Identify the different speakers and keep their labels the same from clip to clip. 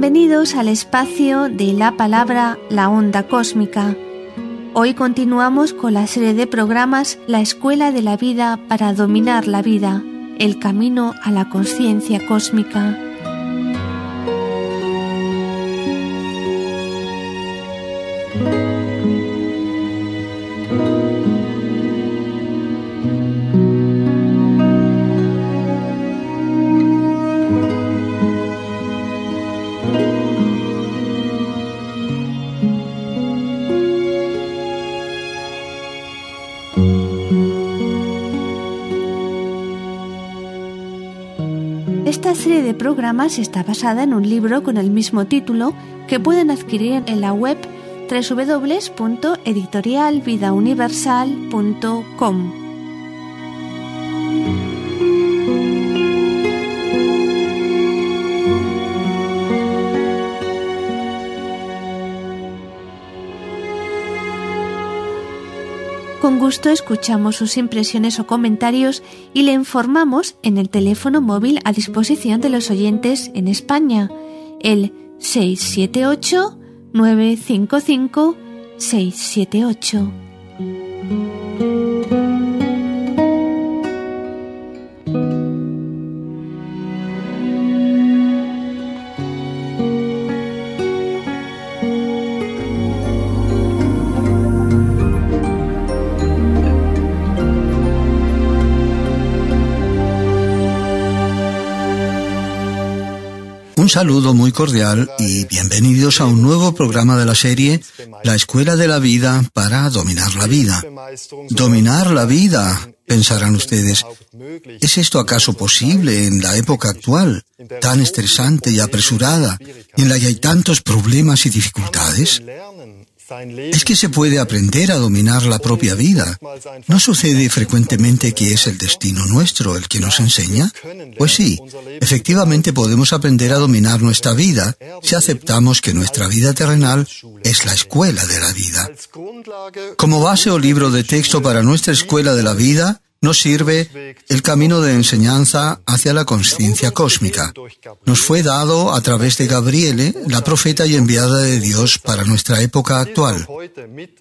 Speaker 1: Bienvenidos al espacio de la palabra La Onda Cósmica. Hoy continuamos con la serie de programas La Escuela de la Vida para Dominar la Vida, el camino a la conciencia cósmica. De programas está basada en un libro con el mismo título que pueden adquirir en la web www.editorialvidauniversal.com. gusto escuchamos sus impresiones o comentarios y le informamos en el teléfono móvil a disposición de los oyentes en España, el 678 955 678.
Speaker 2: Un saludo muy cordial y bienvenidos a un nuevo programa de la serie La Escuela de la Vida para Dominar la Vida. Dominar la vida, pensarán ustedes. ¿Es esto acaso posible en la época actual, tan estresante y apresurada, en la que hay tantos problemas y dificultades? Es que se puede aprender a dominar la propia vida. ¿No sucede frecuentemente que es el destino nuestro el que nos enseña? Pues sí, efectivamente podemos aprender a dominar nuestra vida si aceptamos que nuestra vida terrenal es la escuela de la vida. Como base o libro de texto para nuestra escuela de la vida, nos sirve el camino de enseñanza hacia la conciencia cósmica. Nos fue dado a través de Gabriele, la profeta y enviada de Dios para nuestra época actual.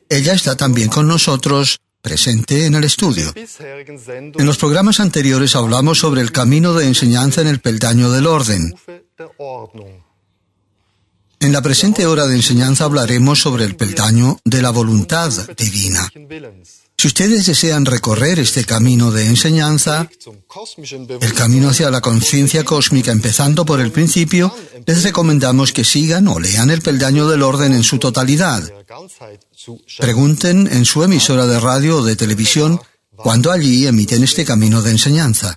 Speaker 2: Ella está también con nosotros presente en el estudio. En los programas anteriores hablamos sobre el camino de enseñanza en el peldaño del orden. En la presente hora de enseñanza hablaremos sobre el peldaño de la voluntad divina. Si ustedes desean recorrer este camino de enseñanza, el camino hacia la conciencia cósmica empezando por el principio, les recomendamos que sigan o lean el peldaño del orden en su totalidad. Pregunten en su emisora de radio o de televisión cuando allí emiten este camino de enseñanza.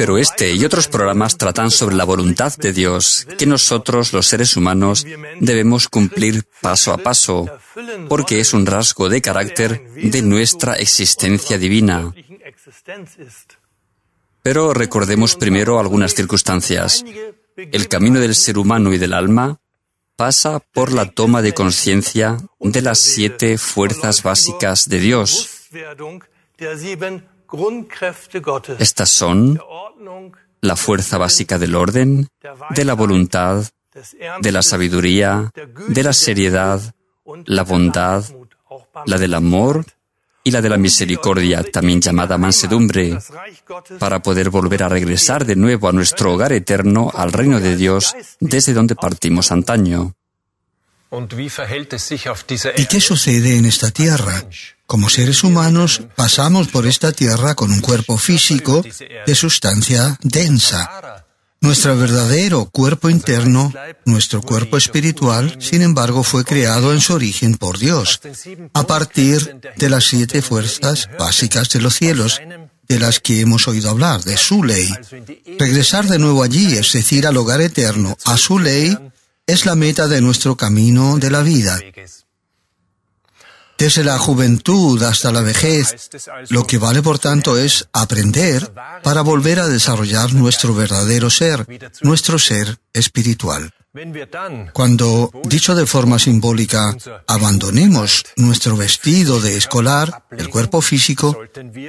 Speaker 3: Pero este y otros programas tratan sobre la voluntad de Dios que nosotros, los seres humanos, debemos cumplir paso a paso, porque es un rasgo de carácter de nuestra existencia divina. Pero recordemos primero algunas circunstancias. El camino del ser humano y del alma pasa por la toma de conciencia de las siete fuerzas básicas de Dios. Estas son la fuerza básica del orden, de la voluntad, de la sabiduría, de la seriedad, la bondad, la del amor y la de la misericordia, también llamada mansedumbre, para poder volver a regresar de nuevo a nuestro hogar eterno, al reino de Dios, desde donde partimos antaño.
Speaker 2: ¿Y qué sucede en esta tierra? Como seres humanos, pasamos por esta tierra con un cuerpo físico de sustancia densa. Nuestro verdadero cuerpo interno, nuestro cuerpo espiritual, sin embargo, fue creado en su origen por Dios, a partir de las siete fuerzas básicas de los cielos, de las que hemos oído hablar, de su ley. Regresar de nuevo allí, es decir, al hogar eterno, a su ley, es la meta de nuestro camino de la vida. Desde la juventud hasta la vejez, lo que vale por tanto es aprender para volver a desarrollar nuestro verdadero ser, nuestro ser espiritual. Cuando, dicho de forma simbólica, abandonemos nuestro vestido de escolar, el cuerpo físico,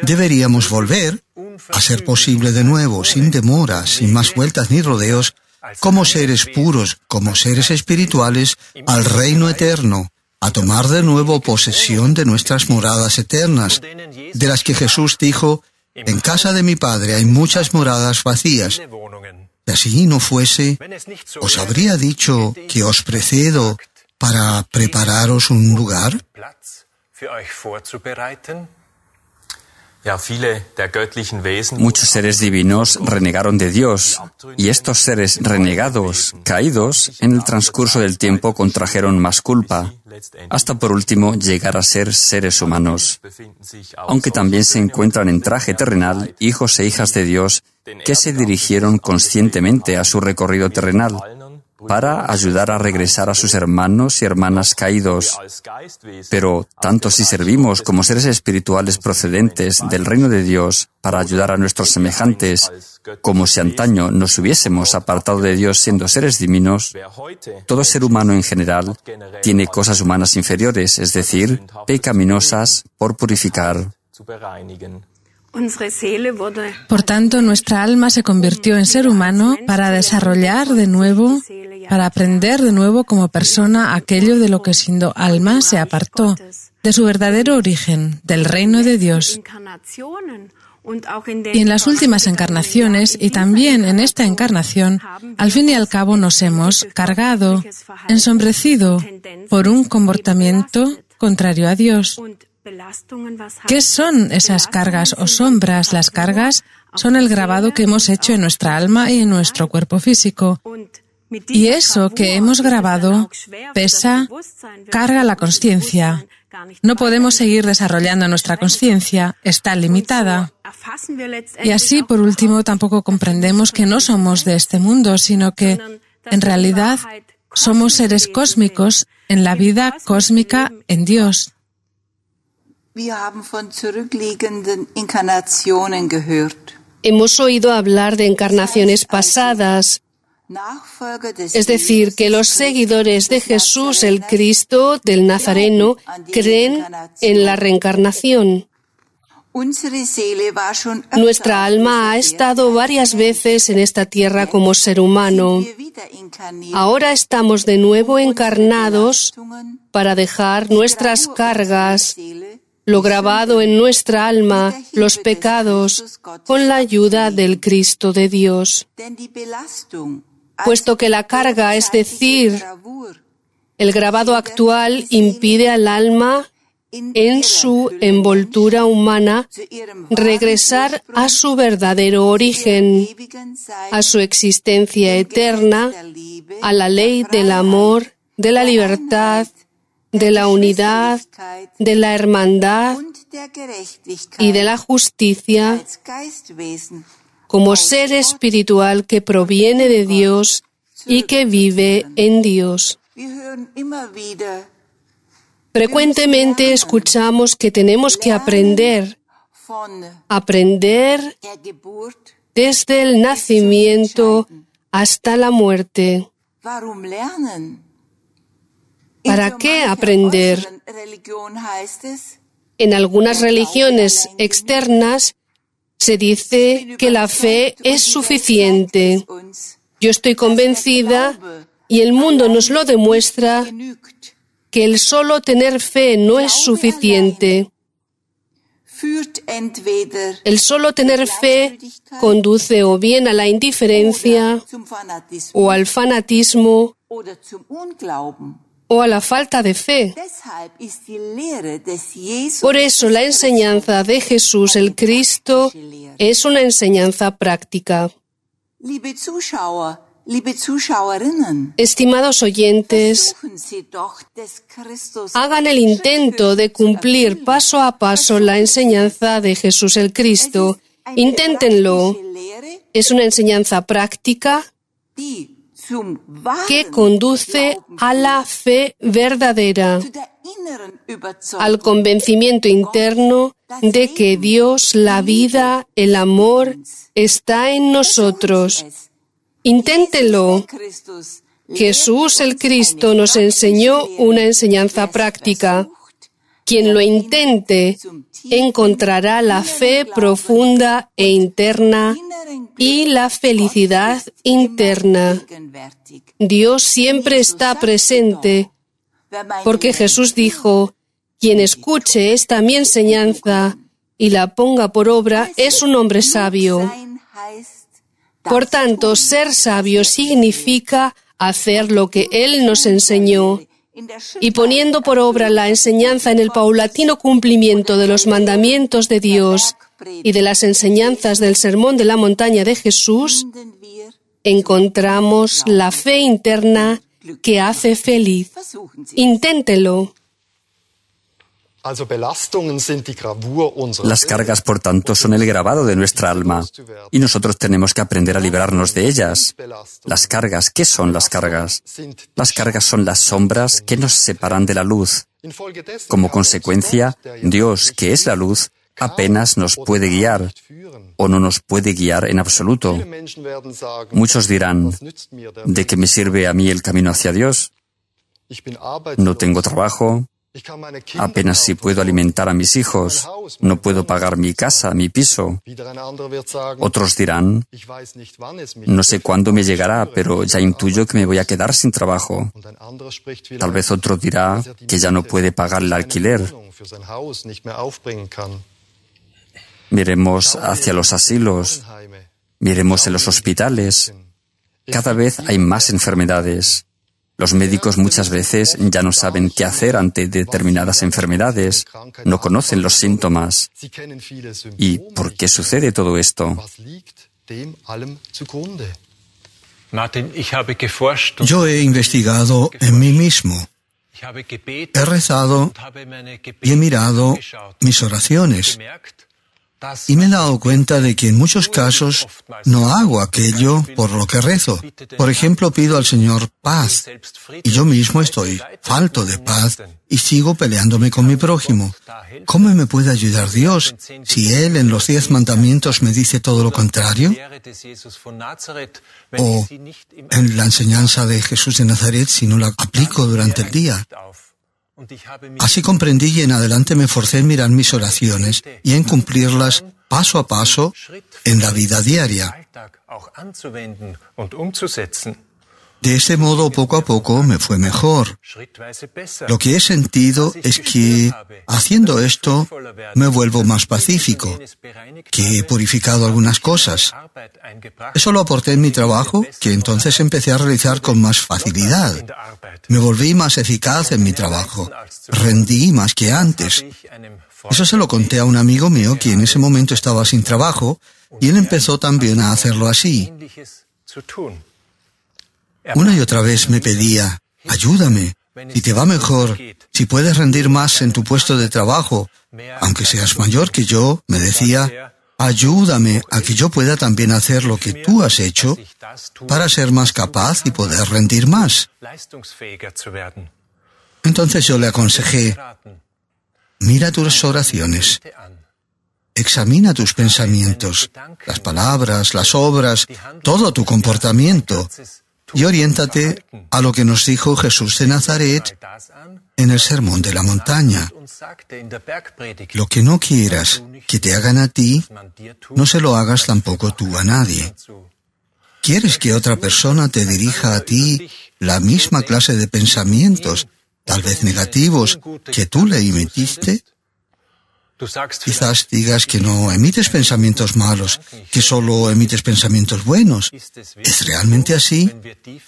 Speaker 2: deberíamos volver, a ser posible de nuevo, sin demora, sin más vueltas ni rodeos, como seres puros, como seres espirituales, al reino eterno, a tomar de nuevo posesión de nuestras moradas eternas, de las que Jesús dijo, en casa de mi Padre hay muchas moradas vacías. Si así no fuese, os habría dicho que os precedo para prepararos un lugar.
Speaker 3: Muchos seres divinos renegaron de Dios, y estos seres renegados, caídos, en el transcurso del tiempo contrajeron más culpa, hasta por último llegar a ser seres humanos. Aunque también se encuentran en traje terrenal hijos e hijas de Dios que se dirigieron conscientemente a su recorrido terrenal para ayudar a regresar a sus hermanos y hermanas caídos. Pero tanto si servimos como seres espirituales procedentes del reino de Dios para ayudar a nuestros semejantes, como si antaño nos hubiésemos apartado de Dios siendo seres divinos, todo ser humano en general tiene cosas humanas inferiores, es decir, pecaminosas por purificar.
Speaker 4: Por tanto, nuestra alma se convirtió en ser humano para desarrollar de nuevo, para aprender de nuevo como persona aquello de lo que siendo alma se apartó, de su verdadero origen, del reino de Dios. Y en las últimas encarnaciones y también en esta encarnación, al fin y al cabo nos hemos cargado, ensombrecido por un comportamiento contrario a Dios. ¿Qué son esas cargas o sombras? Las cargas son el grabado que hemos hecho en nuestra alma y en nuestro cuerpo físico. Y eso que hemos grabado pesa, carga la conciencia. No podemos seguir desarrollando nuestra conciencia, está limitada. Y así, por último, tampoco comprendemos que no somos de este mundo, sino que, en realidad, somos seres cósmicos en la vida cósmica en Dios.
Speaker 5: Hemos oído hablar de encarnaciones pasadas, es decir, que los seguidores de Jesús el Cristo del Nazareno creen en la reencarnación. Nuestra alma ha estado varias veces en esta tierra como ser humano. Ahora estamos de nuevo encarnados para dejar nuestras cargas lo grabado en nuestra alma, los pecados, con la ayuda del Cristo de Dios. Puesto que la carga, es decir, el grabado actual impide al alma en su envoltura humana regresar a su verdadero origen, a su existencia eterna, a la ley del amor, de la libertad de la unidad, de la hermandad y de la justicia como ser espiritual que proviene de Dios y que vive en Dios. Frecuentemente escuchamos que tenemos que aprender, aprender desde el nacimiento hasta la muerte. ¿Para qué aprender? En algunas religiones externas se dice que la fe es suficiente. Yo estoy convencida, y el mundo nos lo demuestra, que el solo tener fe no es suficiente. El solo tener fe conduce o bien a la indiferencia o al fanatismo o a la falta de fe. Por eso la enseñanza de Jesús el Cristo es una enseñanza práctica. Estimados oyentes, hagan el intento de cumplir paso a paso la enseñanza de Jesús el Cristo. Inténtenlo. Es una enseñanza práctica que conduce a la fe verdadera, al convencimiento interno de que Dios, la vida, el amor, está en nosotros. Inténtelo. Jesús el Cristo nos enseñó una enseñanza práctica. Quien lo intente encontrará la fe profunda e interna y la felicidad interna. Dios siempre está presente porque Jesús dijo, quien escuche esta mi enseñanza y la ponga por obra es un hombre sabio. Por tanto, ser sabio significa hacer lo que Él nos enseñó y poniendo por obra la enseñanza en el paulatino cumplimiento de los mandamientos de Dios y de las enseñanzas del Sermón de la Montaña de Jesús, encontramos la fe interna que hace feliz. Inténtelo.
Speaker 3: Las cargas, por tanto, son el grabado de nuestra alma y nosotros tenemos que aprender a librarnos de ellas. Las cargas, ¿qué son las cargas? Las cargas son las sombras que nos separan de la luz. Como consecuencia, Dios, que es la luz, apenas nos puede guiar o no nos puede guiar en absoluto. Muchos dirán, ¿de qué me sirve a mí el camino hacia Dios? No tengo trabajo, Apenas si puedo alimentar a mis hijos, no puedo pagar mi casa, mi piso. Otros dirán, no sé cuándo me llegará, pero ya intuyo que me voy a quedar sin trabajo. Tal vez otro dirá que ya no puede pagar el alquiler. Miremos hacia los asilos, miremos en los hospitales. Cada vez hay más enfermedades. Los médicos muchas veces ya no saben qué hacer ante determinadas enfermedades, no conocen los síntomas. ¿Y por qué sucede todo esto?
Speaker 2: Yo he investigado en mí mismo. He rezado y he mirado mis oraciones y me he dado cuenta de que en muchos casos no hago aquello por lo que rezo. Por ejemplo, pido al Señor paz y yo mismo estoy falto de paz y sigo peleándome con mi prójimo. ¿Cómo me puede ayudar Dios si Él en los diez mandamientos me dice todo lo contrario? O en la enseñanza de Jesús de Nazaret si no la aplico durante el día. Así comprendí y en adelante me forcé en mirar mis oraciones y en cumplirlas paso a paso en la vida diaria. De ese modo, poco a poco, me fue mejor. Lo que he sentido es que, haciendo esto, me vuelvo más pacífico, que he purificado algunas cosas. Eso lo aporté en mi trabajo, que entonces empecé a realizar con más facilidad. Me volví más eficaz en mi trabajo. Rendí más que antes. Eso se lo conté a un amigo mío que en ese momento estaba sin trabajo, y él empezó también a hacerlo así. Una y otra vez me pedía, ayúdame, si te va mejor, si puedes rendir más en tu puesto de trabajo, aunque seas mayor que yo, me decía, ayúdame a que yo pueda también hacer lo que tú has hecho para ser más capaz y poder rendir más. Entonces yo le aconsejé, mira tus oraciones. examina tus pensamientos, las palabras, las obras, todo tu comportamiento y oriéntate a lo que nos dijo Jesús de Nazaret en el Sermón de la Montaña. Lo que no quieras que te hagan a ti, no se lo hagas tampoco tú a nadie. ¿Quieres que otra persona te dirija a ti la misma clase de pensamientos, tal vez negativos, que tú le emitiste? Quizás digas que no emites pensamientos malos, que solo emites pensamientos buenos. ¿Es realmente así?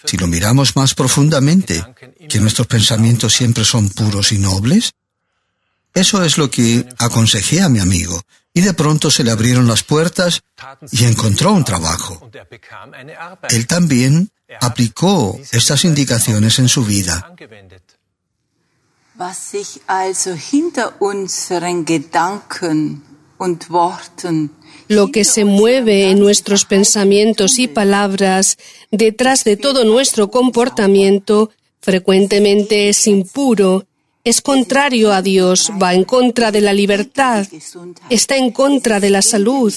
Speaker 2: Si lo miramos más profundamente, que nuestros pensamientos siempre son puros y nobles. Eso es lo que aconsejé a mi amigo, y de pronto se le abrieron las puertas y encontró un trabajo. Él también aplicó estas indicaciones en su vida.
Speaker 6: Was sich also hinter unseren Gedanken und Worten
Speaker 5: lo que se mueve en nuestros pensamientos y palabras, detrás de todo nuestro comportamiento, frecuentemente es impuro, es contrario a Dios, va en contra de la libertad, está en contra de la salud,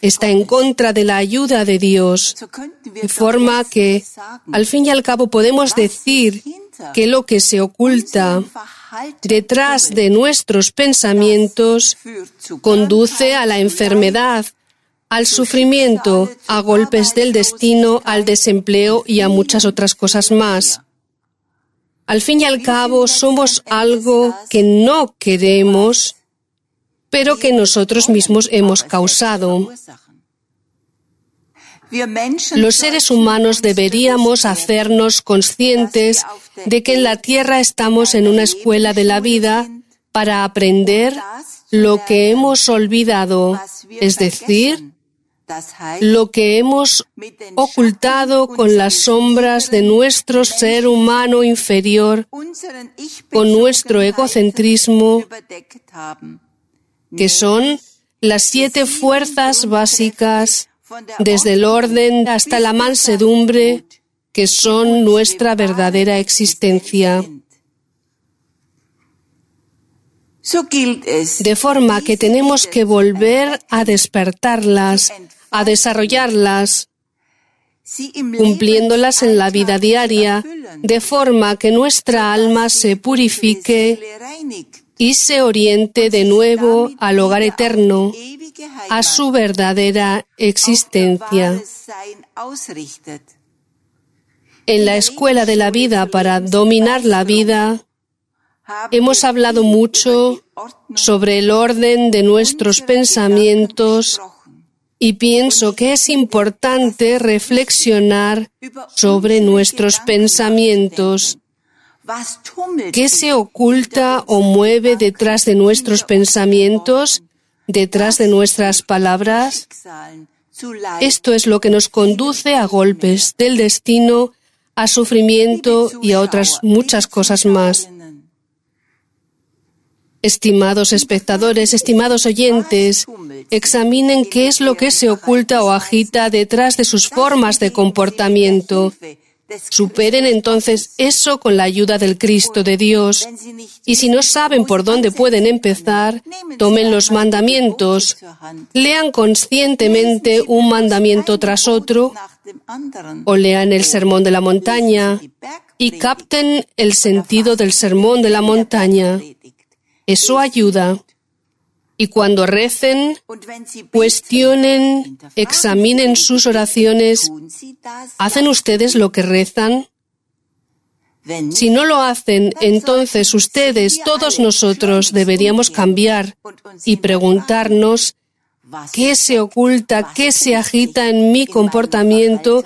Speaker 5: está en contra de la ayuda de Dios, de forma que, al fin y al cabo, podemos decir que lo que se oculta detrás de nuestros pensamientos conduce a la enfermedad, al sufrimiento, a golpes del destino, al desempleo y a muchas otras cosas más. Al fin y al cabo, somos algo que no queremos, pero que nosotros mismos hemos causado. Los seres humanos deberíamos hacernos conscientes de que en la Tierra estamos en una escuela de la vida para aprender lo que hemos olvidado, es decir, lo que hemos ocultado con las sombras de nuestro ser humano inferior, con nuestro egocentrismo, que son las siete fuerzas básicas desde el orden hasta la mansedumbre, que son nuestra verdadera existencia. De forma que tenemos que volver a despertarlas, a desarrollarlas, cumpliéndolas en la vida diaria, de forma que nuestra alma se purifique y se oriente de nuevo al hogar eterno, a su verdadera existencia. En la escuela de la vida para dominar la vida, hemos hablado mucho sobre el orden de nuestros pensamientos y pienso que es importante reflexionar sobre nuestros pensamientos. ¿Qué se oculta o mueve detrás de nuestros pensamientos detrás de nuestras palabras? Esto es lo que nos conduce a golpes del destino, a sufrimiento y a otras muchas cosas más. Estimados espectadores, estimados oyentes, examinen qué es lo que se oculta o agita detrás de sus formas de comportamiento Superen entonces eso con la ayuda del Cristo de Dios. Y si no saben por dónde pueden empezar, tomen los mandamientos, lean conscientemente un mandamiento tras otro, o lean el sermón de la montaña y capten el sentido del sermón de la montaña. Eso ayuda. Y cuando recen, cuestionen, examinen sus oraciones. ¿Hacen ustedes lo que rezan? Si no lo hacen, entonces ustedes, todos nosotros, deberíamos cambiar y preguntarnos qué se oculta, qué se agita en mi comportamiento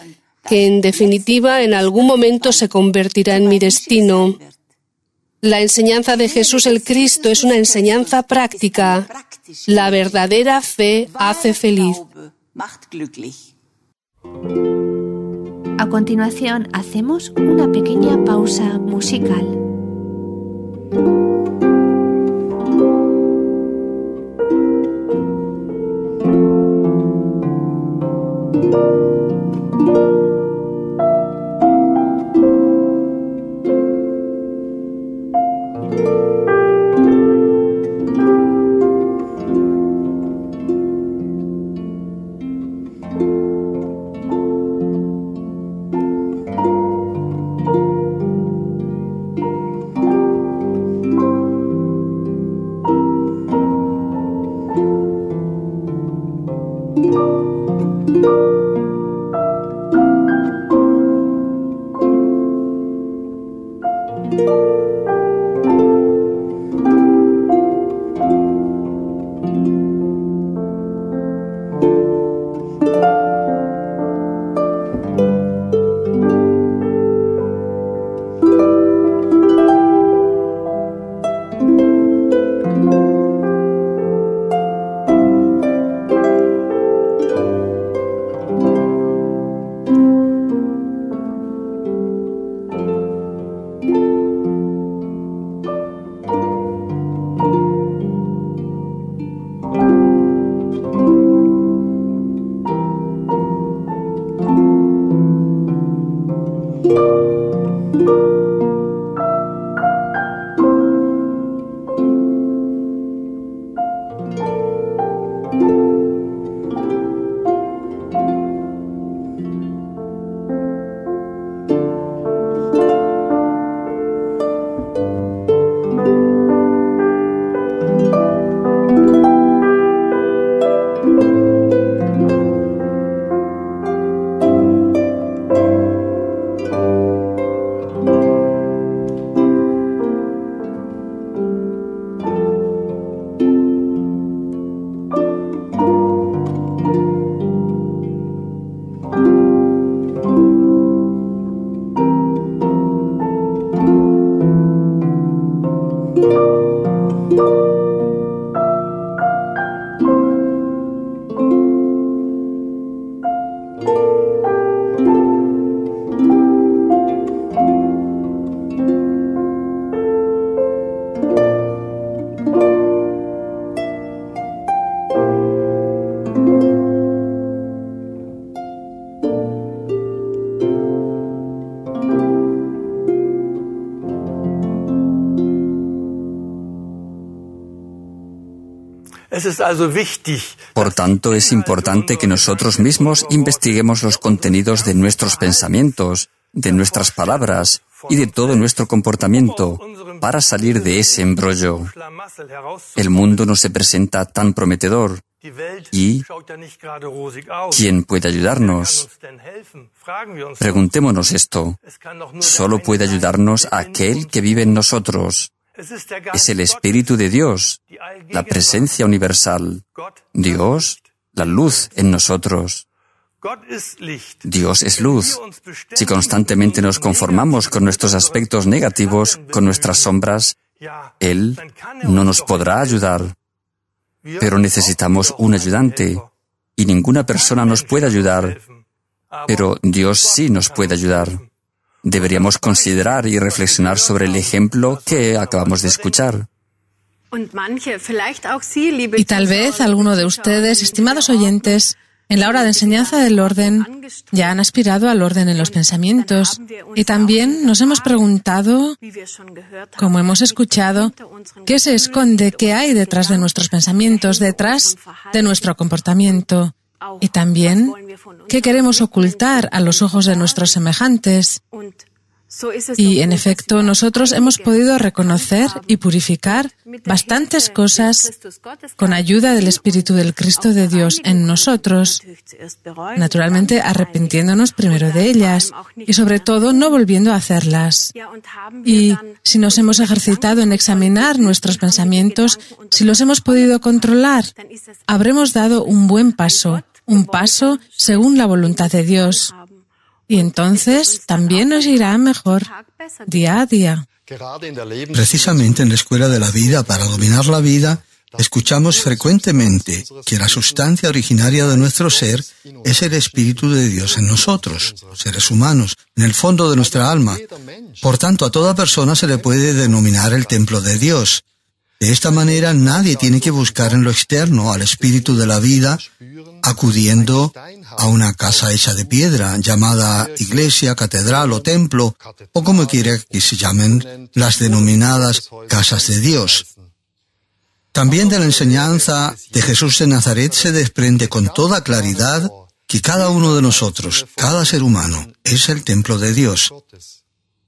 Speaker 5: que en definitiva en algún momento se convertirá en mi destino. La enseñanza de Jesús el Cristo es una enseñanza práctica. La verdadera fe hace feliz.
Speaker 1: A continuación hacemos una pequeña pausa musical.
Speaker 3: Por tanto, es importante que nosotros mismos investiguemos los contenidos de nuestros pensamientos, de nuestras palabras y de todo nuestro comportamiento para salir de ese embrollo. El mundo no se presenta tan prometedor. ¿Y quién puede ayudarnos? Preguntémonos esto. Solo puede ayudarnos aquel que vive en nosotros. Es el Espíritu de Dios, la presencia universal. Dios, la luz en nosotros. Dios es luz. Si constantemente nos conformamos con nuestros aspectos negativos, con nuestras sombras, Él no nos podrá ayudar. Pero necesitamos un ayudante y ninguna persona nos puede ayudar. Pero Dios sí nos puede ayudar. Deberíamos considerar y reflexionar sobre el ejemplo que acabamos de escuchar.
Speaker 4: Y tal vez alguno de ustedes, estimados oyentes, en la hora de enseñanza del orden, ya han aspirado al orden en los pensamientos. y también nos hemos preguntado, como hemos escuchado, qué se esconde, qué hay detrás de nuestros pensamientos, detrás de nuestro comportamiento y también qué queremos ocultar a los ojos de nuestros semejantes. Y en efecto, nosotros hemos podido reconocer y purificar bastantes cosas con ayuda del Espíritu del Cristo de Dios en nosotros, naturalmente arrepintiéndonos primero de ellas y sobre todo no volviendo a hacerlas. Y si nos hemos ejercitado en examinar nuestros pensamientos, si los hemos podido controlar, habremos dado un buen paso, un paso según la voluntad de Dios. Y entonces también nos irá mejor día a día.
Speaker 2: Precisamente en la escuela de la vida, para dominar la vida, escuchamos frecuentemente que la sustancia originaria de nuestro ser es el Espíritu de Dios en nosotros, seres humanos, en el fondo de nuestra alma. Por tanto, a toda persona se le puede denominar el templo de Dios. De esta manera, nadie tiene que buscar en lo externo al Espíritu de la vida, acudiendo a una casa hecha de piedra, llamada iglesia, catedral o templo, o como quiera que se llamen las denominadas casas de Dios. También de la enseñanza de Jesús de Nazaret se desprende con toda claridad que cada uno de nosotros, cada ser humano, es el templo de Dios.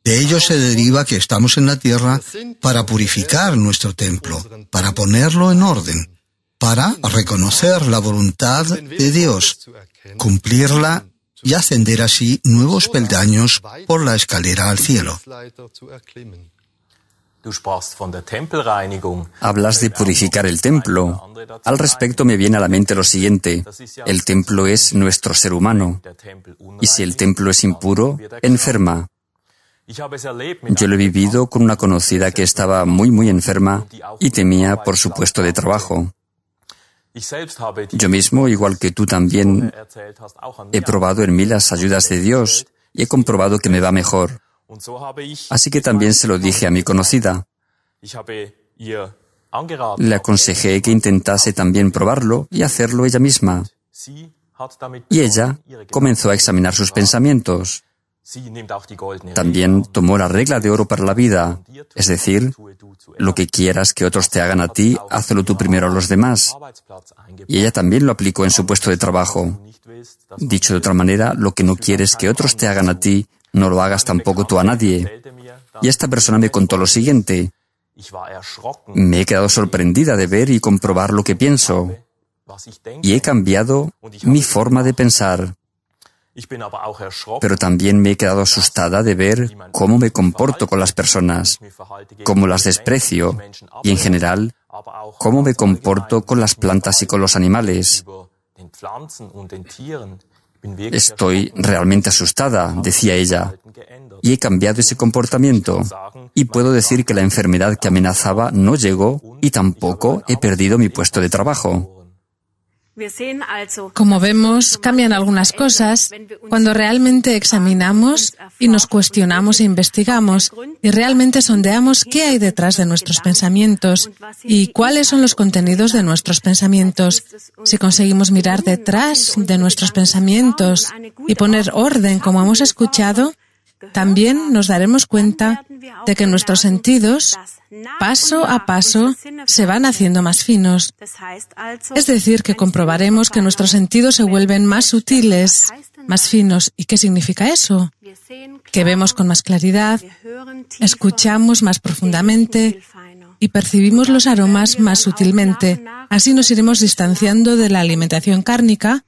Speaker 2: De ello se deriva que estamos en la tierra para purificar nuestro templo, para ponerlo en orden, para reconocer la voluntad de Dios, cumplirla y ascender así nuevos peldaños por la escalera al cielo.
Speaker 3: Hablas de purificar el templo. Al respecto me viene a la mente lo siguiente. El templo es nuestro ser humano. Y si el templo es impuro, enferma. Yo lo he vivido con una conocida que estaba muy, muy enferma y temía por su puesto de trabajo. Yo mismo, igual que tú también, he probado en mí las ayudas de Dios y he comprobado que me va mejor. Así que también se lo dije a mi conocida. Le aconsejé que intentase también probarlo y hacerlo ella misma. Y ella comenzó a examinar sus pensamientos. También tomó la regla de oro para la vida, es decir, lo que quieras que otros te hagan a ti, hazlo tú primero a los demás. Y ella también lo aplicó en su puesto de trabajo. Dicho de otra manera, lo que no quieres que otros te hagan a ti, no lo hagas tampoco tú a nadie. Y esta persona me contó lo siguiente. Me he quedado sorprendida de ver y comprobar lo que pienso. Y he cambiado mi forma de pensar. Pero también me he quedado asustada de ver cómo me comporto con las personas, cómo las desprecio y en general cómo me comporto con las plantas y con los animales. Estoy realmente asustada, decía ella, y he cambiado ese comportamiento. Y puedo decir que la enfermedad que amenazaba no llegó y tampoco he perdido mi puesto de trabajo.
Speaker 4: Como vemos, cambian algunas cosas cuando realmente examinamos y nos cuestionamos e investigamos y realmente sondeamos qué hay detrás de nuestros pensamientos y cuáles son los contenidos de nuestros pensamientos. Si conseguimos mirar detrás de nuestros pensamientos y poner orden como hemos escuchado, también nos daremos cuenta de que nuestros sentidos, paso a paso, se van haciendo más finos. Es decir, que comprobaremos que nuestros sentidos se vuelven más sutiles, más finos. ¿Y qué significa eso? Que vemos con más claridad, escuchamos más profundamente y percibimos los aromas más sutilmente. Así nos iremos distanciando de la alimentación cárnica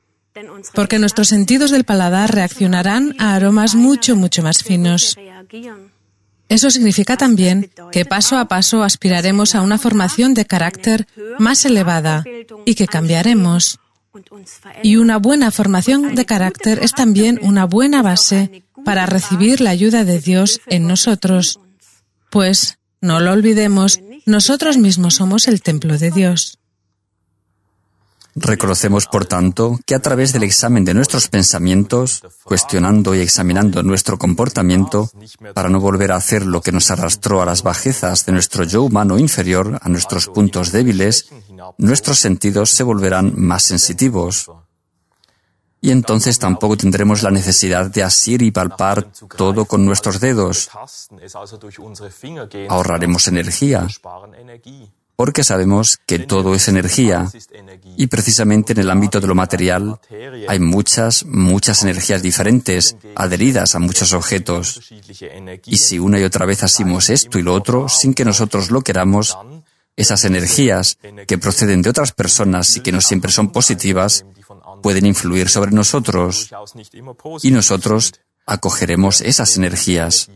Speaker 4: porque nuestros sentidos del paladar reaccionarán a aromas mucho, mucho más finos. Eso significa también que paso a paso aspiraremos a una formación de carácter más elevada y que cambiaremos. Y una buena formación de carácter es también una buena base para recibir la ayuda de Dios en nosotros. Pues, no lo olvidemos, nosotros mismos somos el templo de Dios.
Speaker 3: Reconocemos, por tanto, que a través del examen de nuestros pensamientos, cuestionando y examinando nuestro comportamiento, para no volver a hacer lo que nos arrastró a las bajezas de nuestro yo humano inferior, a nuestros puntos débiles, nuestros sentidos se volverán más sensitivos. Y entonces tampoco tendremos la necesidad de asir y palpar todo con nuestros dedos. Ahorraremos energía porque sabemos que todo es energía y precisamente en el ámbito de lo material hay muchas, muchas energías diferentes adheridas a muchos objetos. Y si una y otra vez asimos esto y lo otro sin que nosotros lo queramos, esas energías que proceden de otras personas y que no siempre son positivas pueden influir sobre nosotros y nosotros acogeremos esas energías.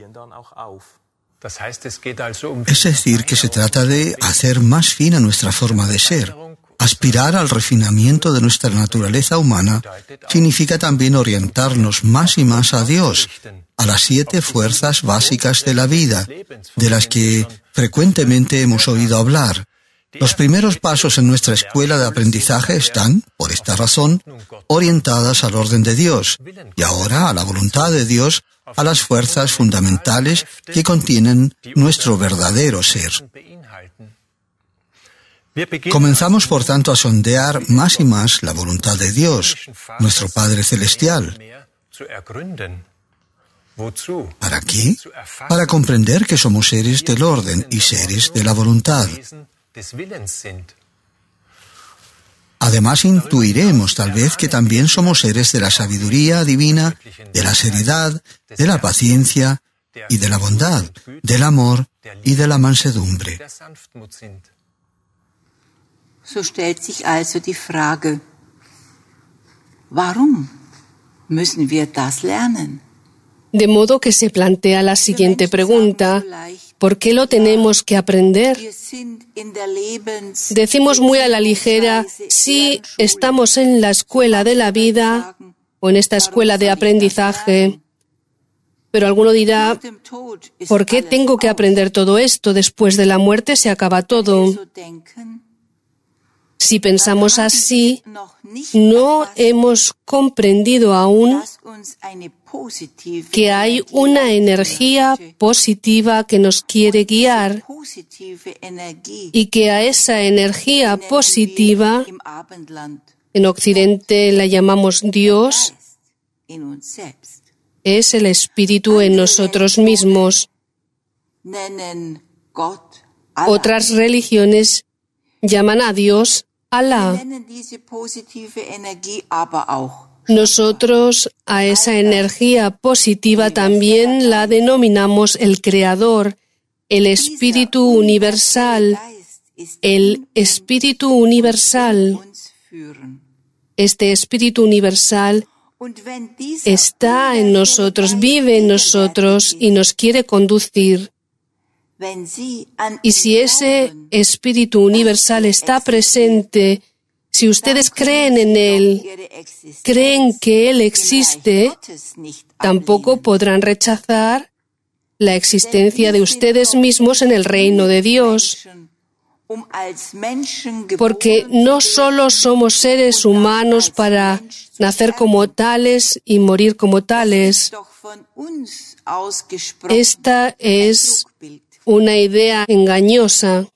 Speaker 2: Es decir, que se trata de hacer más fina nuestra forma de ser. Aspirar al refinamiento de nuestra naturaleza humana significa también orientarnos más y más a Dios, a las siete fuerzas básicas de la vida, de las que frecuentemente hemos oído hablar. Los primeros pasos en nuestra escuela de aprendizaje están, por esta razón, orientadas al orden de Dios y ahora a la voluntad de Dios a las fuerzas fundamentales que contienen nuestro verdadero ser. Comenzamos, por tanto, a sondear más y más la voluntad de Dios, nuestro Padre Celestial. ¿Para qué? Para comprender que somos seres del orden y seres de la voluntad. Además, intuiremos tal vez que también somos seres de la sabiduría divina, de la seriedad, de la paciencia y de la bondad, del amor y de la mansedumbre.
Speaker 6: So stellt sich also die Frage, warum müssen wir das lernen?
Speaker 5: De modo que se plantea la siguiente pregunta, ¿por qué lo tenemos que aprender? Decimos muy a la ligera, si estamos en la escuela de la vida o en esta escuela de aprendizaje. Pero alguno dirá, ¿por qué tengo que aprender todo esto? Después de la muerte se acaba todo. Si pensamos así, no hemos comprendido aún que hay una energía positiva que nos quiere guiar y que a esa energía positiva, en Occidente la llamamos Dios, es el Espíritu en nosotros mismos. Otras religiones llaman a Dios Alá. Nosotros a esa energía positiva también la denominamos el Creador, el Espíritu Universal, el Espíritu Universal. Este Espíritu Universal está en nosotros, vive en nosotros y nos quiere conducir. Y si ese Espíritu Universal está presente, si ustedes creen en Él, creen que Él existe, tampoco podrán rechazar la existencia de ustedes mismos en el reino de Dios. Porque no solo somos seres humanos para nacer como tales y morir como tales. Esta es una idea engañosa.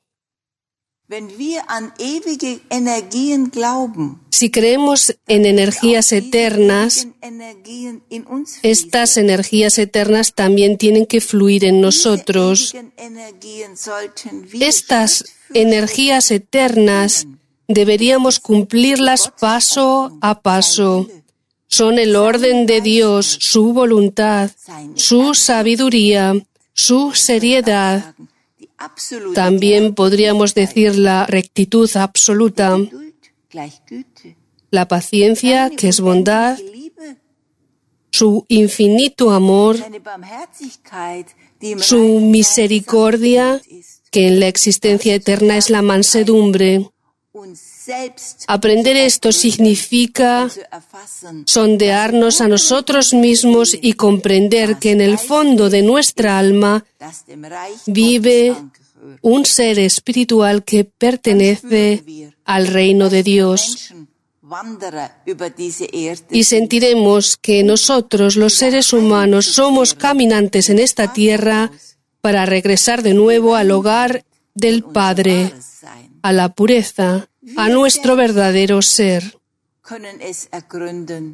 Speaker 5: Si creemos en energías eternas, estas energías eternas también tienen que fluir en nosotros. Estas energías eternas deberíamos cumplirlas paso a paso. Son el orden de Dios, su voluntad, su sabiduría, su seriedad. También podríamos decir la rectitud absoluta, la paciencia, que es bondad, su infinito amor, su misericordia, que en la existencia eterna es la mansedumbre. Aprender esto significa sondearnos a nosotros mismos y comprender que en el fondo de nuestra alma vive un ser espiritual que pertenece al reino de Dios. Y sentiremos que nosotros, los seres humanos, somos caminantes en esta tierra para regresar de nuevo al hogar del Padre a la pureza, a nuestro verdadero ser.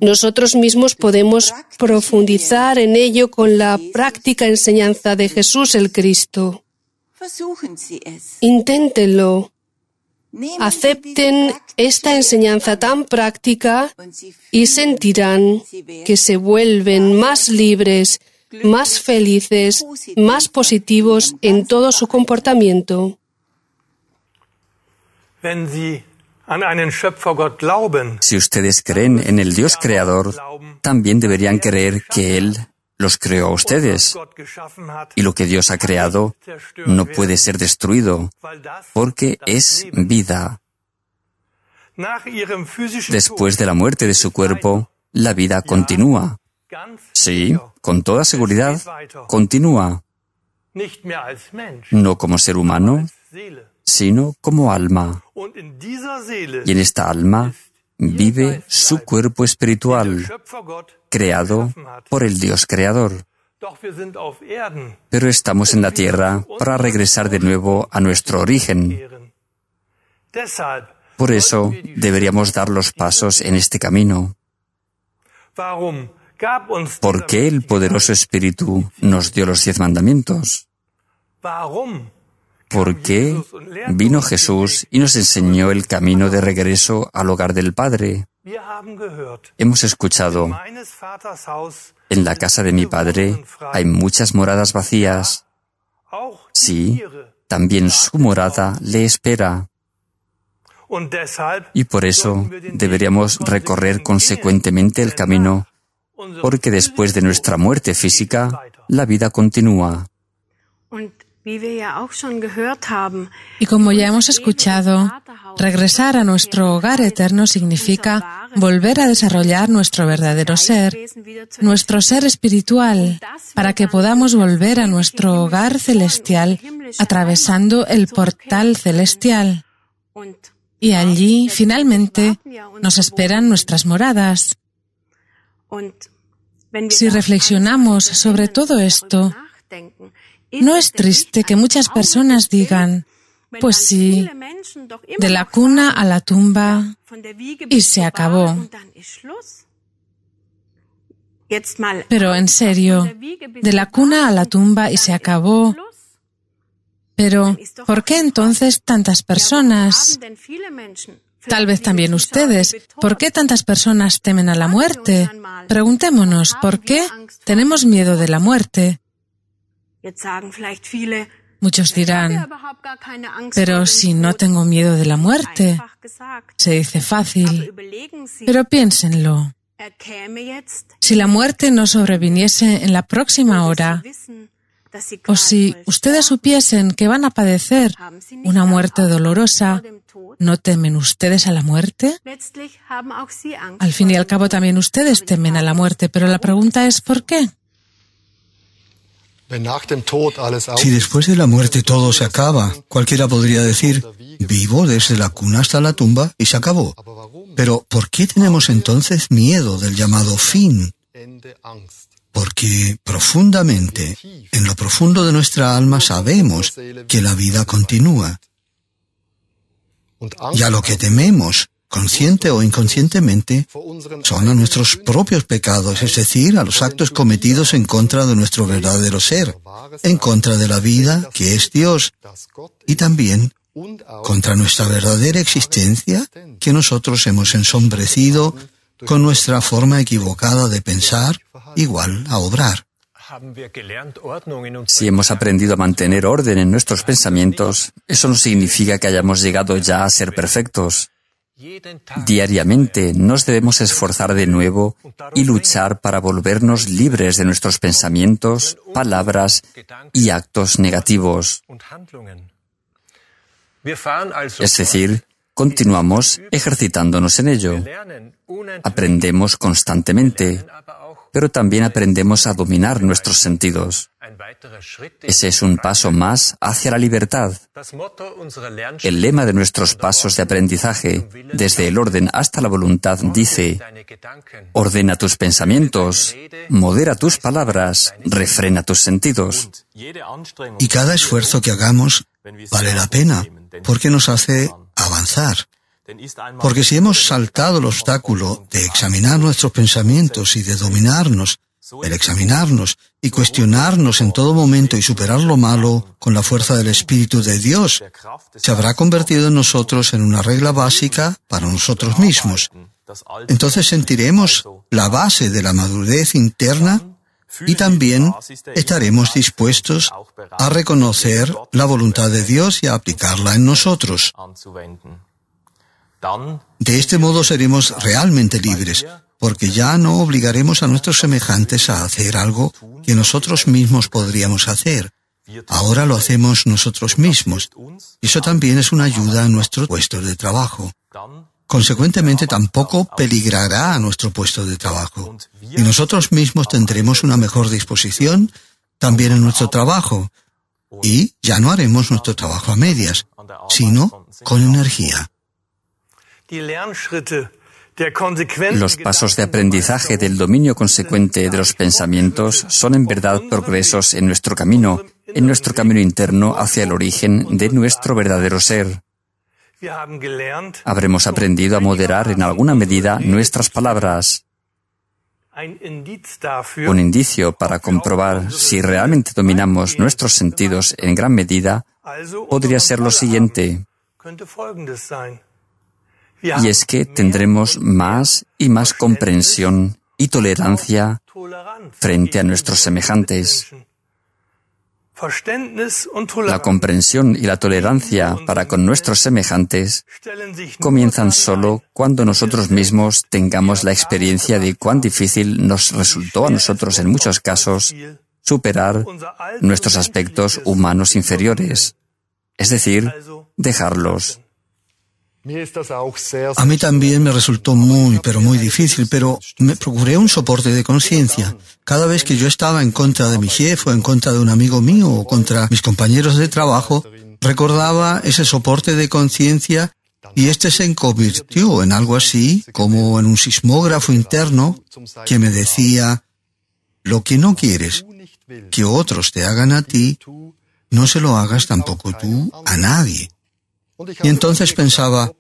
Speaker 5: Nosotros mismos podemos profundizar en ello con la práctica enseñanza de Jesús el Cristo. Inténtenlo. Acepten esta enseñanza tan práctica y sentirán que se vuelven más libres, más felices, más positivos en todo su comportamiento.
Speaker 3: Si ustedes creen en el Dios creador, también deberían creer que Él los creó a ustedes. Y lo que Dios ha creado no puede ser destruido, porque es vida. Después de la muerte de su cuerpo, la vida continúa. Sí, con toda seguridad, continúa. No como ser humano, sino como alma. Y en esta alma vive su cuerpo espiritual, creado por el Dios creador. Pero estamos en la tierra para regresar de nuevo a nuestro origen. Por eso deberíamos dar los pasos en este camino. ¿Por qué el poderoso Espíritu nos dio los diez mandamientos? ¿Por qué vino Jesús y nos enseñó el camino de regreso al hogar del Padre? Hemos escuchado, en la casa de mi Padre hay muchas moradas vacías. Sí, también su morada le espera. Y por eso deberíamos recorrer consecuentemente el camino, porque después de nuestra muerte física, la vida continúa.
Speaker 4: Y como ya hemos escuchado, regresar a nuestro hogar eterno significa volver a desarrollar nuestro verdadero ser, nuestro ser espiritual, para que podamos volver a nuestro hogar celestial atravesando el portal celestial. Y allí, finalmente, nos esperan nuestras moradas. Si reflexionamos sobre todo esto, ¿No es triste que muchas personas digan, pues sí, de la cuna a la tumba y se acabó? Pero en serio, de la cuna a la tumba y se acabó. Pero, ¿por qué entonces tantas personas? Tal vez también ustedes. ¿Por qué tantas personas temen a la muerte? Preguntémonos, ¿por qué tenemos miedo de la muerte? Muchos dirán, pero si no tengo miedo de la muerte, se dice fácil. Pero piénsenlo. Si la muerte no sobreviniese en la próxima hora, o si ustedes supiesen que van a padecer una muerte dolorosa, ¿no temen ustedes a la muerte? Al fin y al cabo también ustedes temen a la muerte, pero la pregunta es ¿por qué?
Speaker 2: Si después de la muerte todo se acaba, cualquiera podría decir, vivo desde la cuna hasta la tumba y se acabó. Pero ¿por qué tenemos entonces miedo del llamado fin? Porque profundamente, en lo profundo de nuestra alma sabemos que la vida continúa. Y a lo que tememos consciente o inconscientemente, son a nuestros propios pecados, es decir, a los actos cometidos en contra de nuestro verdadero ser, en contra de la vida que es Dios, y también contra nuestra verdadera existencia que nosotros hemos ensombrecido con nuestra forma equivocada de pensar, igual a obrar.
Speaker 3: Si hemos aprendido a mantener orden en nuestros pensamientos, eso no significa que hayamos llegado ya a ser perfectos. Diariamente nos debemos esforzar de nuevo y luchar para volvernos libres de nuestros pensamientos, palabras y actos negativos. Es decir, continuamos ejercitándonos en ello. Aprendemos constantemente, pero también aprendemos a dominar nuestros sentidos. Ese es un paso más hacia la libertad. El lema de nuestros pasos de aprendizaje, desde el orden hasta la voluntad, dice, ordena tus pensamientos, modera tus palabras, refrena tus sentidos.
Speaker 2: Y cada esfuerzo que hagamos vale la pena, porque nos hace avanzar. Porque si hemos saltado el obstáculo de examinar nuestros pensamientos y de dominarnos, el examinarnos y cuestionarnos en todo momento y superar lo malo con la fuerza del Espíritu de Dios, se habrá convertido en nosotros en una regla básica para nosotros mismos. Entonces sentiremos la base de la madurez interna y también estaremos dispuestos a reconocer la voluntad de Dios y a aplicarla en nosotros. De este modo seremos realmente libres, porque ya no obligaremos a nuestros semejantes a hacer algo que nosotros mismos podríamos hacer. Ahora lo hacemos nosotros mismos. Eso también es una ayuda a nuestro puesto de trabajo. Consecuentemente, tampoco peligrará a nuestro puesto de trabajo. Y nosotros mismos tendremos una mejor disposición también en nuestro trabajo. Y ya no haremos nuestro trabajo a medias, sino con energía.
Speaker 3: Los pasos de aprendizaje del dominio consecuente de los pensamientos son en verdad progresos en nuestro camino, en nuestro camino interno hacia el origen de nuestro verdadero ser. Habremos aprendido a moderar en alguna medida nuestras palabras. Un indicio para comprobar si realmente dominamos nuestros sentidos en gran medida podría ser lo siguiente. Y es que tendremos más y más comprensión y tolerancia frente a nuestros semejantes. La comprensión y la tolerancia para con nuestros semejantes comienzan solo cuando nosotros mismos tengamos la experiencia de cuán difícil nos resultó a nosotros en muchos casos superar nuestros aspectos humanos inferiores, es decir, dejarlos.
Speaker 2: A mí también me resultó muy, pero muy difícil, pero me procuré un soporte de conciencia. Cada vez que yo estaba en contra de mi jefe o en contra de un amigo mío o contra mis compañeros de trabajo, recordaba ese soporte de conciencia y este se convirtió en algo así como en un sismógrafo interno que me decía, lo que no quieres que otros te hagan a ti, no se lo hagas tampoco tú a nadie. Y entonces pensaba,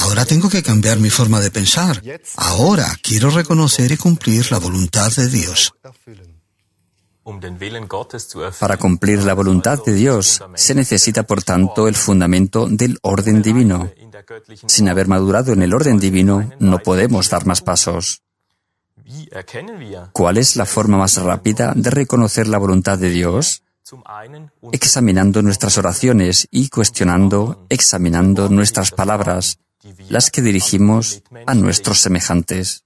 Speaker 2: Ahora tengo que cambiar mi forma de pensar. Ahora quiero reconocer y cumplir la voluntad de Dios.
Speaker 3: Para cumplir la voluntad de Dios se necesita, por tanto, el fundamento del orden divino. Sin haber madurado en el orden divino, no podemos dar más pasos. ¿Cuál es la forma más rápida de reconocer la voluntad de Dios? Examinando nuestras oraciones y cuestionando, examinando nuestras palabras, las que dirigimos a nuestros semejantes.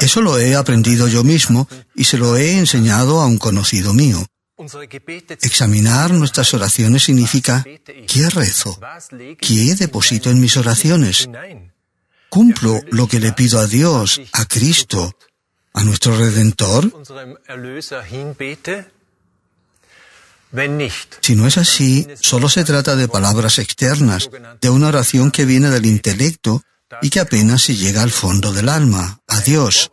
Speaker 2: Eso lo he aprendido yo mismo y se lo he enseñado a un conocido mío. Examinar nuestras oraciones significa ¿qué rezo? ¿Qué deposito en mis oraciones? ¿Cumplo lo que le pido a Dios, a Cristo, a nuestro Redentor? Si no es así, solo se trata de palabras externas, de una oración que viene del intelecto y que apenas se llega al fondo del alma, a Dios.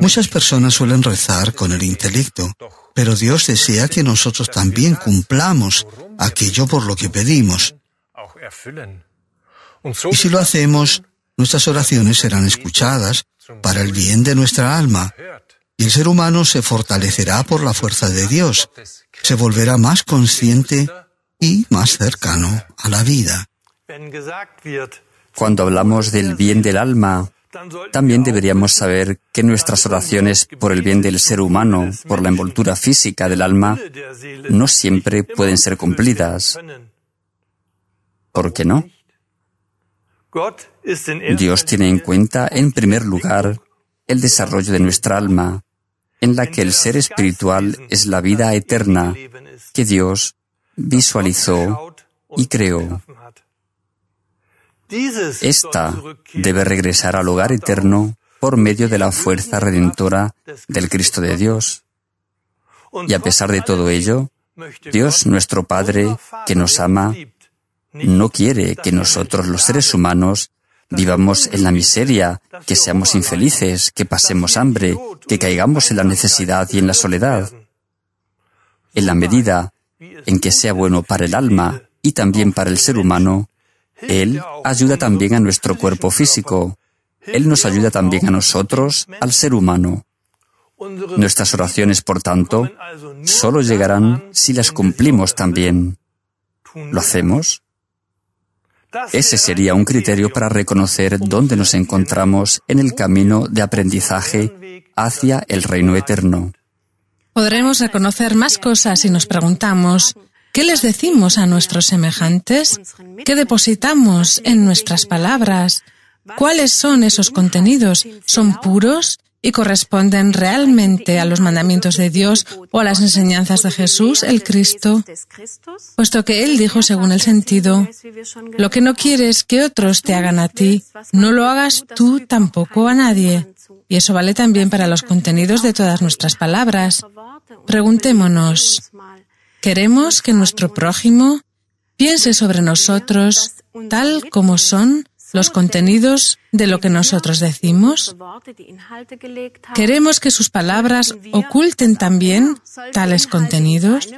Speaker 2: Muchas personas suelen rezar con el intelecto, pero Dios desea que nosotros también cumplamos aquello por lo que pedimos. Y si lo hacemos, nuestras oraciones serán escuchadas para el bien de nuestra alma, y el ser humano se fortalecerá por la fuerza de Dios, se volverá más consciente y más cercano a la vida.
Speaker 3: Cuando hablamos del bien del alma, también deberíamos saber que nuestras oraciones por el bien del ser humano, por la envoltura física del alma, no siempre pueden ser cumplidas. ¿Por qué no? Dios tiene en cuenta, en primer lugar, el desarrollo de nuestra alma, en la que el ser espiritual es la vida eterna que Dios visualizó y creó. Esta debe regresar al hogar eterno por medio de la fuerza redentora del Cristo de Dios. Y a pesar de todo ello, Dios nuestro Padre, que nos ama, no quiere que nosotros los seres humanos vivamos en la miseria, que seamos infelices, que pasemos hambre, que caigamos en la necesidad y en la soledad. En la medida en que sea bueno para el alma y también para el ser humano, él ayuda también a nuestro cuerpo físico. Él nos ayuda también a nosotros, al ser humano. Nuestras oraciones, por tanto, solo llegarán si las cumplimos también. ¿Lo hacemos? Ese sería un criterio para reconocer dónde nos encontramos en el camino de aprendizaje hacia el reino eterno.
Speaker 4: Podremos reconocer más cosas si nos preguntamos, ¿Qué les decimos a nuestros semejantes? ¿Qué depositamos en nuestras palabras? ¿Cuáles son esos contenidos? ¿Son puros y corresponden realmente a los mandamientos de Dios o a las enseñanzas de Jesús, el Cristo? Puesto que Él dijo según el sentido, lo que no quieres que otros te hagan a ti, no lo hagas tú tampoco a nadie. Y eso vale también para los contenidos de todas nuestras palabras. Preguntémonos, Queremos que nuestro prójimo piense sobre nosotros tal como son los contenidos de lo que nosotros decimos. Queremos que sus palabras oculten también tales contenidos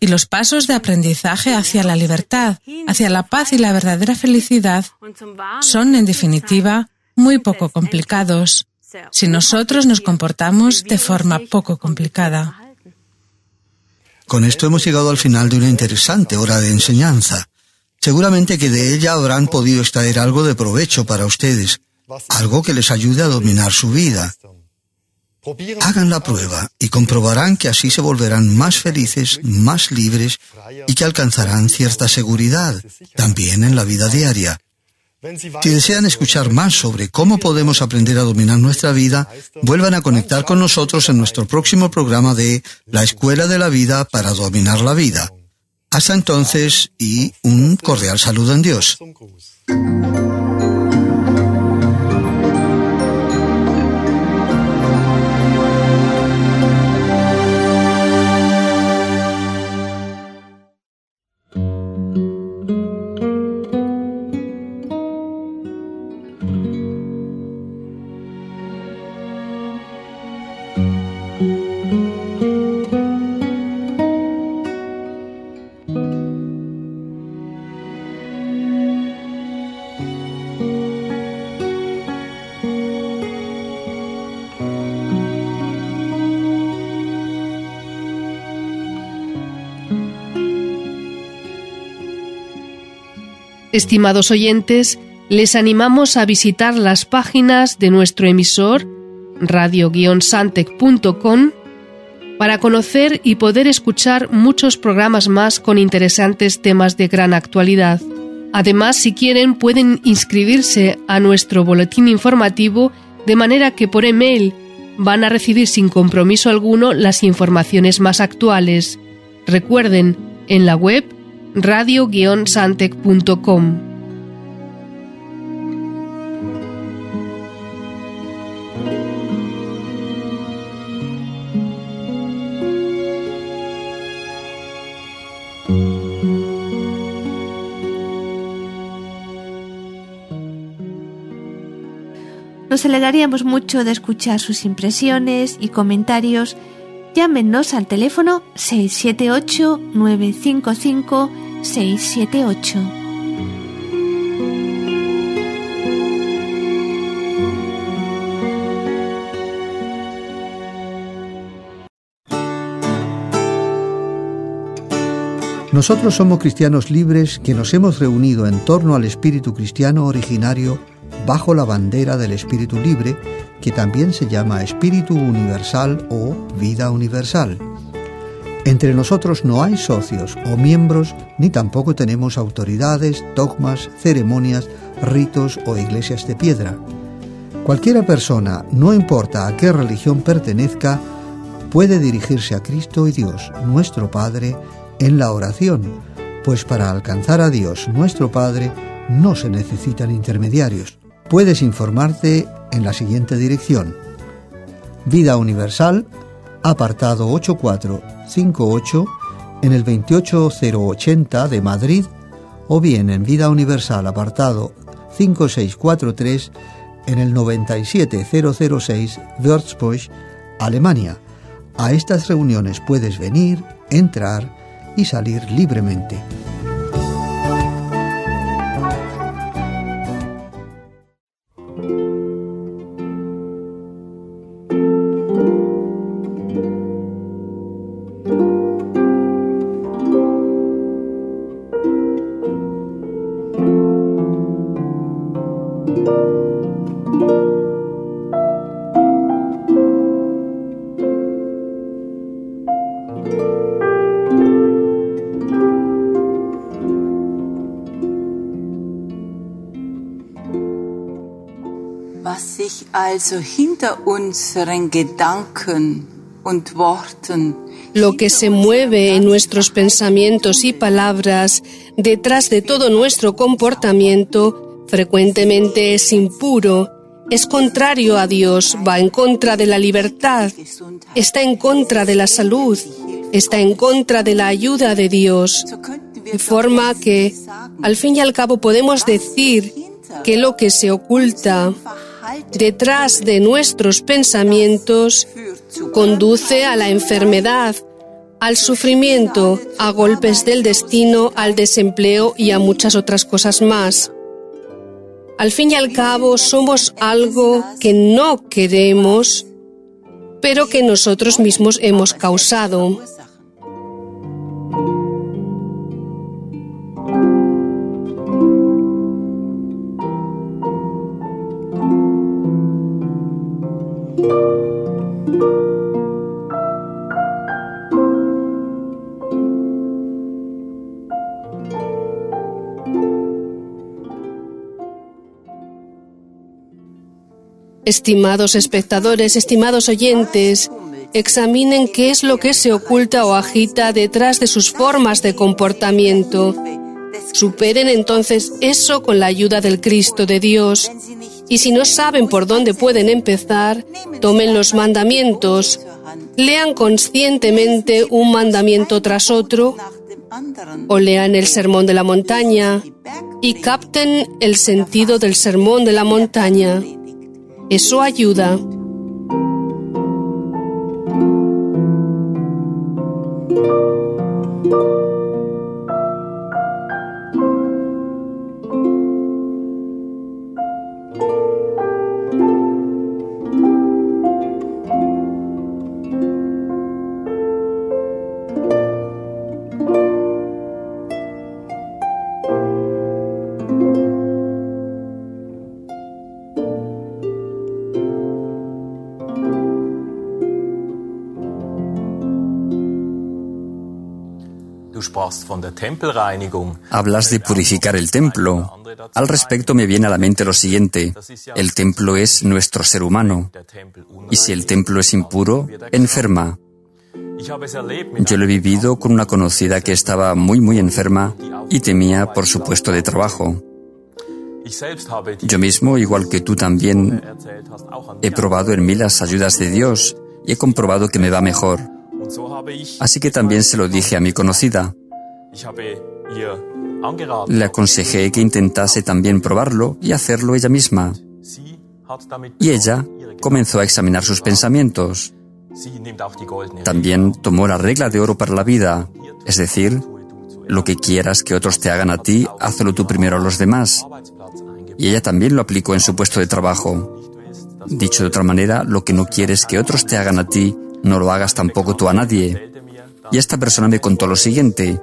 Speaker 4: y los pasos de aprendizaje hacia la libertad, hacia la paz y la verdadera felicidad son, en definitiva, muy poco complicados si nosotros nos comportamos de forma poco complicada.
Speaker 2: Con esto hemos llegado al final de una interesante hora de enseñanza. Seguramente que de ella habrán podido extraer algo de provecho para ustedes, algo que les ayude a dominar su vida. Hagan la prueba y comprobarán que así se volverán más felices, más libres y que alcanzarán cierta seguridad, también en la vida diaria. Si desean escuchar más sobre cómo podemos aprender a dominar nuestra vida, vuelvan a conectar con nosotros en nuestro próximo programa de La Escuela de la Vida para Dominar la Vida. Hasta entonces y un cordial saludo en Dios.
Speaker 5: Estimados oyentes, les animamos a visitar las páginas de nuestro emisor radio-santec.com para conocer y poder escuchar muchos programas más con interesantes temas de gran actualidad. Además, si quieren, pueden inscribirse a nuestro boletín informativo de manera que por email van a recibir sin compromiso alguno las informaciones más actuales. Recuerden, en la web radio-santec.com.
Speaker 1: Nos alegraríamos mucho de escuchar sus impresiones y comentarios. Llámenos al teléfono 678-955-678.
Speaker 2: Nosotros somos cristianos libres que nos hemos reunido en torno al espíritu cristiano originario bajo la bandera del espíritu libre, que también se llama espíritu universal o vida universal. Entre nosotros no hay socios o miembros, ni tampoco tenemos autoridades, dogmas, ceremonias, ritos o iglesias de piedra. Cualquiera persona, no importa a qué religión pertenezca, puede dirigirse a Cristo y Dios, nuestro Padre, en la oración, pues para alcanzar a Dios, nuestro Padre, no se necesitan intermediarios. Puedes informarte en la siguiente dirección. Vida Universal, apartado 8458, en el 28080 de Madrid, o bien en Vida Universal, apartado 5643, en el 97006 Würzburg, Alemania. A estas reuniones puedes venir, entrar y salir libremente.
Speaker 5: Lo que se mueve en nuestros pensamientos y palabras detrás de todo nuestro comportamiento frecuentemente es impuro, es contrario a Dios, va en contra de la libertad, está en contra de la salud, está en contra de la ayuda de Dios. De forma que, al fin y al cabo, podemos decir que lo que se oculta detrás de nuestros pensamientos conduce a la enfermedad, al sufrimiento, a golpes del destino, al desempleo y a muchas otras cosas más. Al fin y al cabo somos algo que no queremos, pero que nosotros mismos hemos causado. Estimados espectadores, estimados oyentes, examinen qué es lo que se oculta o agita detrás de sus formas de comportamiento. Superen entonces eso con la ayuda del Cristo de Dios. Y si no saben por dónde pueden empezar, tomen los mandamientos, lean conscientemente un mandamiento tras otro, o lean el Sermón de la Montaña y capten el sentido del Sermón de la Montaña. Eso ayuda.
Speaker 3: Hablas de purificar el templo. Al respecto me viene a la mente lo siguiente. El templo es nuestro ser humano. Y si el templo es impuro, enferma. Yo lo he vivido con una conocida que estaba muy, muy enferma y temía por su puesto de trabajo. Yo mismo, igual que tú también, he probado en mí las ayudas de Dios y he comprobado que me va mejor. Así que también se lo dije a mi conocida. Le aconsejé que intentase también probarlo y hacerlo ella misma. Y ella comenzó a examinar sus pensamientos. También tomó la regla de oro para la vida, es decir, lo que quieras que otros te hagan a ti, hazlo tú primero a los demás. Y ella también lo aplicó en su puesto de trabajo. Dicho de otra manera, lo que no quieres que otros te hagan a ti, no lo hagas tampoco tú a nadie. Y esta persona me contó lo siguiente.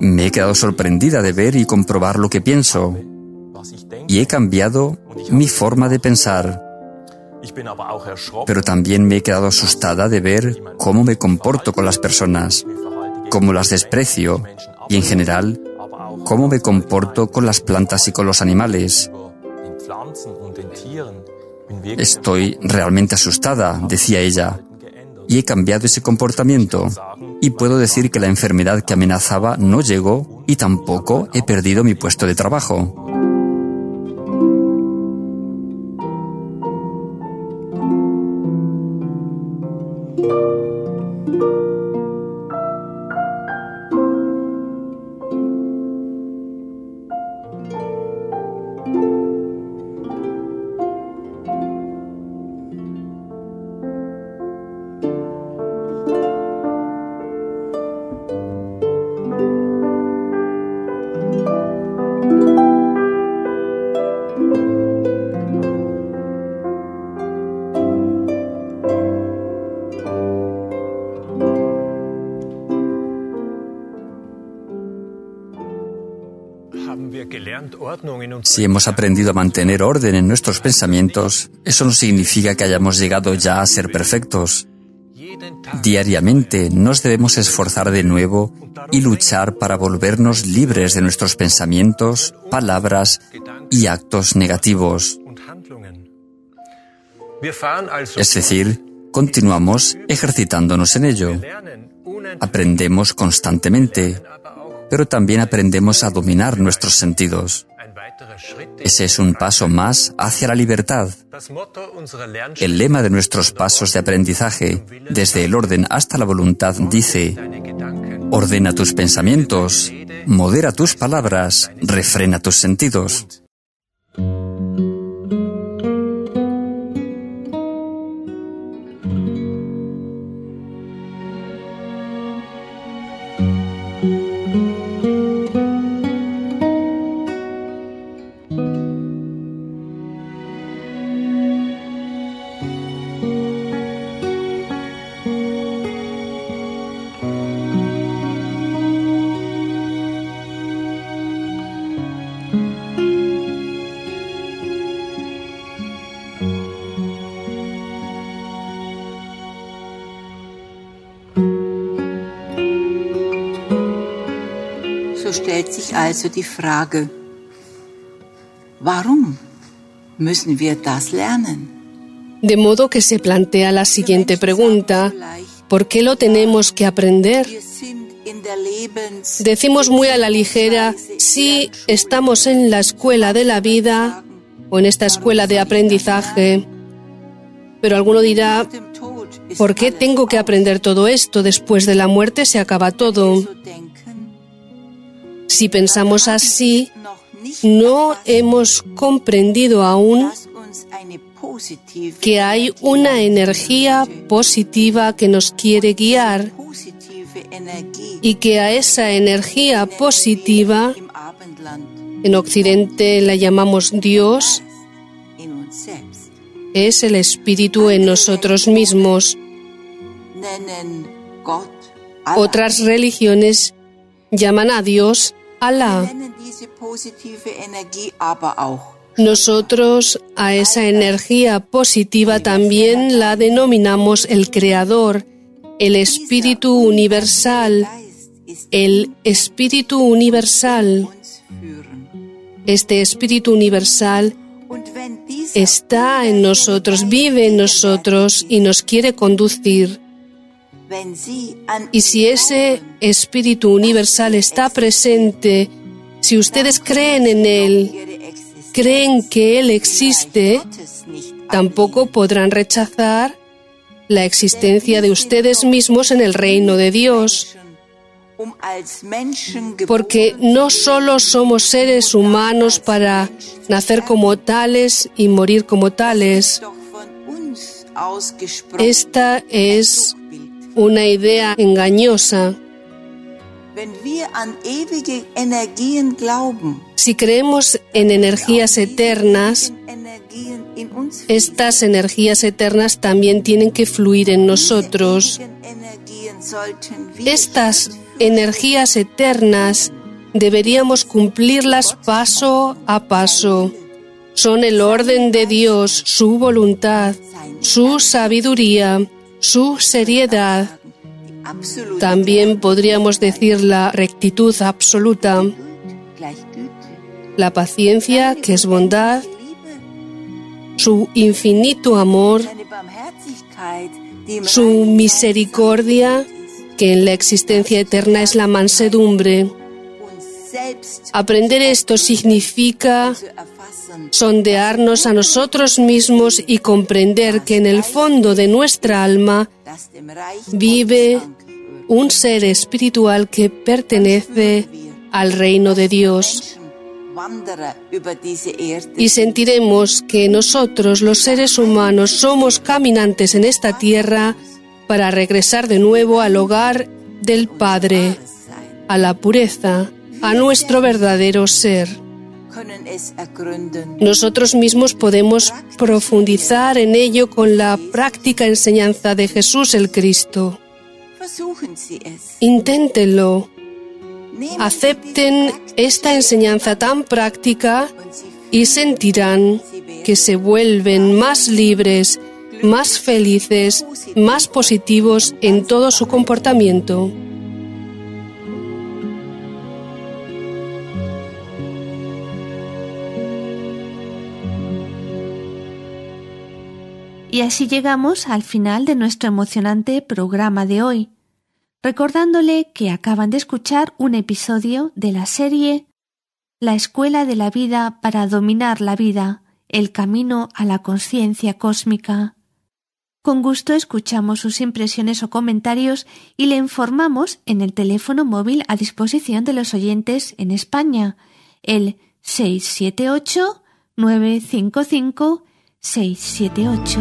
Speaker 3: Me he quedado sorprendida de ver y comprobar lo que pienso. Y he cambiado mi forma de pensar. Pero también me he quedado asustada de ver cómo me comporto con las personas, cómo las desprecio y en general cómo me comporto con las plantas y con los animales. Estoy realmente asustada, decía ella, y he cambiado ese comportamiento. Y puedo decir que la enfermedad que amenazaba no llegó y tampoco he perdido mi puesto de trabajo. Si hemos aprendido a mantener orden en nuestros pensamientos, eso no significa que hayamos llegado ya a ser perfectos. Diariamente nos debemos esforzar de nuevo y luchar para volvernos libres de nuestros pensamientos, palabras y actos negativos. Es decir, continuamos ejercitándonos en ello. Aprendemos constantemente, pero también aprendemos a dominar nuestros sentidos. Ese es un paso más hacia la libertad. El lema de nuestros pasos de aprendizaje, desde el orden hasta la voluntad, dice, ordena tus pensamientos, modera tus palabras, refrena tus sentidos.
Speaker 6: Stellt sich also die Frage, warum müssen wir das lernen?
Speaker 5: De modo que se plantea la siguiente pregunta, ¿por qué lo tenemos que aprender? Decimos muy a la ligera, si estamos en la escuela de la vida o en esta escuela de aprendizaje, pero alguno dirá, ¿por qué tengo que aprender todo esto? Después de la muerte se acaba todo. Si pensamos así, no hemos comprendido aún que hay una energía positiva que nos quiere guiar y que a esa energía positiva, en Occidente la llamamos Dios, es el Espíritu en nosotros mismos. Otras religiones llaman a Dios nosotros a esa energía positiva también la denominamos el Creador, el Espíritu Universal, el Espíritu Universal. Este Espíritu Universal está en nosotros, vive en nosotros y nos quiere conducir. Y si ese Espíritu Universal está presente, si ustedes creen en Él, creen que Él existe, tampoco podrán rechazar la existencia de ustedes mismos en el reino de Dios. Porque no solo somos seres humanos para nacer como tales y morir como tales. Esta es una idea engañosa. Si creemos en energías eternas, estas energías eternas también tienen que fluir en nosotros. Estas energías eternas deberíamos cumplirlas paso a paso. Son el orden de Dios, su voluntad, su sabiduría, su seriedad. También podríamos decir la rectitud absoluta, la paciencia, que es bondad, su infinito amor, su misericordia, que en la existencia eterna es la mansedumbre. Aprender esto significa sondearnos a nosotros mismos y comprender que en el fondo de nuestra alma vive un ser espiritual que pertenece al reino de Dios. Y sentiremos que nosotros, los seres humanos, somos caminantes en esta tierra para regresar de nuevo al hogar del Padre, a la pureza, a nuestro verdadero ser. Nosotros mismos podemos profundizar en ello con la práctica enseñanza de Jesús el Cristo. Inténtenlo. Acepten esta enseñanza tan práctica y sentirán que se vuelven más libres, más felices, más positivos en todo su comportamiento.
Speaker 1: Y así llegamos al final de nuestro emocionante programa de hoy, recordándole que acaban de escuchar un episodio de la serie La Escuela de la Vida para Dominar la Vida, el Camino a la Conciencia Cósmica. Con gusto escuchamos sus impresiones o comentarios y le informamos en el teléfono móvil a disposición de los oyentes en España, el 678 955 678.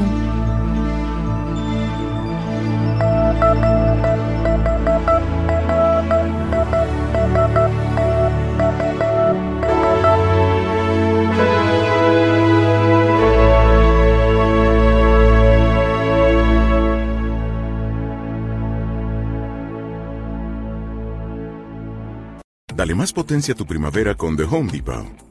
Speaker 7: Dale más potencia a tu primavera con The Home Depot.